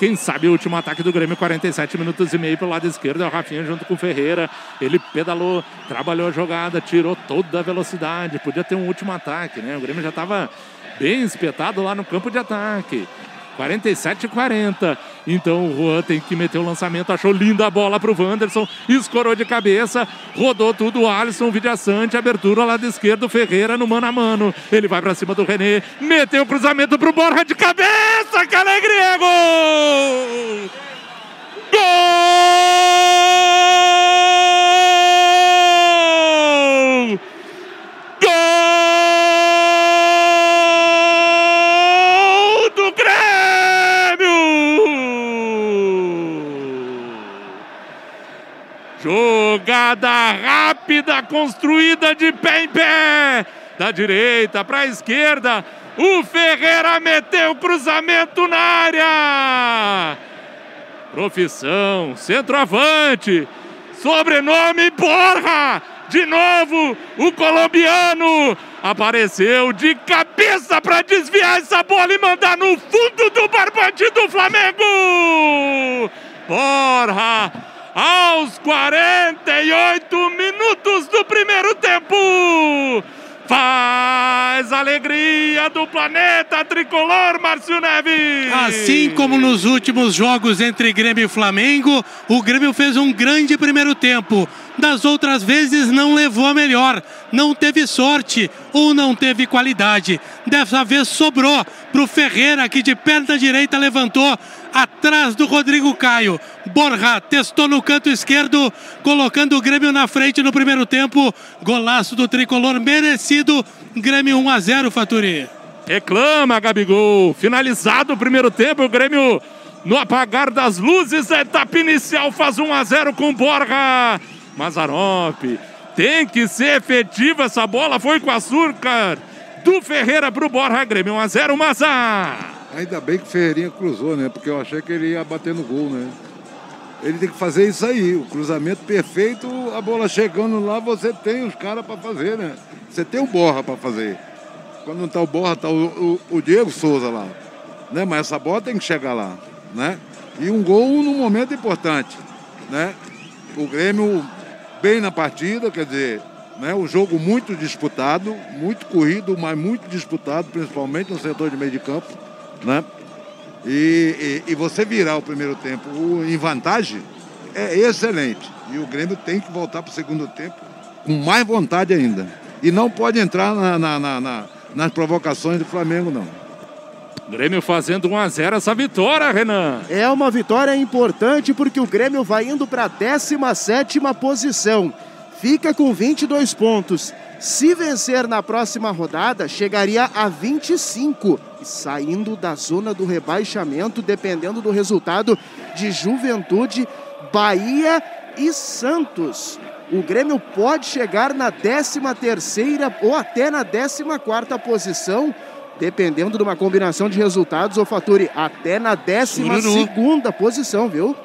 Quem sabe o último ataque do Grêmio, 47 minutos e meio pelo lado esquerdo. É o Rafinha junto com o Ferreira. Ele pedalou, trabalhou a jogada, tirou toda a velocidade. Podia ter um último ataque, né? O Grêmio já estava bem espetado lá no campo de ataque. 47 40. Então o Juan tem que meter o lançamento. Achou linda a bola para o Wanderson. Escorou de cabeça. Rodou tudo. Alisson, Vidiaçante. Abertura lado esquerdo. Ferreira no mano a mano. Ele vai para cima do René. Meteu o cruzamento para o Borja de cabeça. Que alegria! Gol! Gol! Jogada rápida, construída de pé em pé. Da direita para a esquerda. O Ferreira meteu o cruzamento na área. Profissão, centroavante. Sobrenome Borja. De novo, o colombiano apareceu de cabeça para desviar essa bola e mandar no fundo do barbante do Flamengo. Borja, aos 48 minutos do primeiro tempo, faz alegria do planeta tricolor, Márcio Neves. Assim como nos últimos jogos entre Grêmio e Flamengo, o Grêmio fez um grande primeiro tempo. Das outras vezes não levou a melhor, não teve sorte ou não teve qualidade. Dessa vez sobrou para o Ferreira, que de perna direita levantou atrás do Rodrigo Caio. Borja testou no canto esquerdo, colocando o Grêmio na frente no primeiro tempo. Golaço do tricolor merecido. Grêmio 1 a 0, Faturi. Reclama, Gabigol. Finalizado o primeiro tempo, o Grêmio no apagar das luzes, a etapa inicial faz 1 a 0 com Borja. Mazarop. Tem que ser efetiva essa bola. Foi com açúcar do Ferreira pro Borja Grêmio. 1 a 0 Mazar. Ainda bem que o Ferreirinha cruzou, né? Porque eu achei que ele ia bater no gol, né? Ele tem que fazer isso aí, o cruzamento perfeito, a bola chegando lá, você tem os caras para fazer, né? Você tem o Borra para fazer. Quando não tá o Borra, tá o, o, o, Diego Souza lá. Né? Mas essa bola tem que chegar lá, né? E um gol num momento importante, né? O Grêmio bem na partida, quer dizer, né? o jogo muito disputado, muito corrido, mas muito disputado, principalmente no setor de meio de campo, né? E, e, e, você virar o primeiro tempo em vantagem é excelente. E o Grêmio tem que voltar para o segundo tempo com mais vontade ainda. E não pode entrar na, na, na nas provocações do Flamengo, não. Grêmio fazendo 1 a 0 essa vitória, Renan. É uma vitória importante porque o Grêmio vai indo para a 17 posição. Fica com 22 pontos. Se vencer na próxima rodada, chegaria a 25, saindo da zona do rebaixamento, dependendo do resultado de Juventude, Bahia e Santos. O Grêmio pode chegar na 13 terceira ou até na 14 quarta posição, dependendo de uma combinação de resultados ou Faturi, até na 12 segunda posição, viu?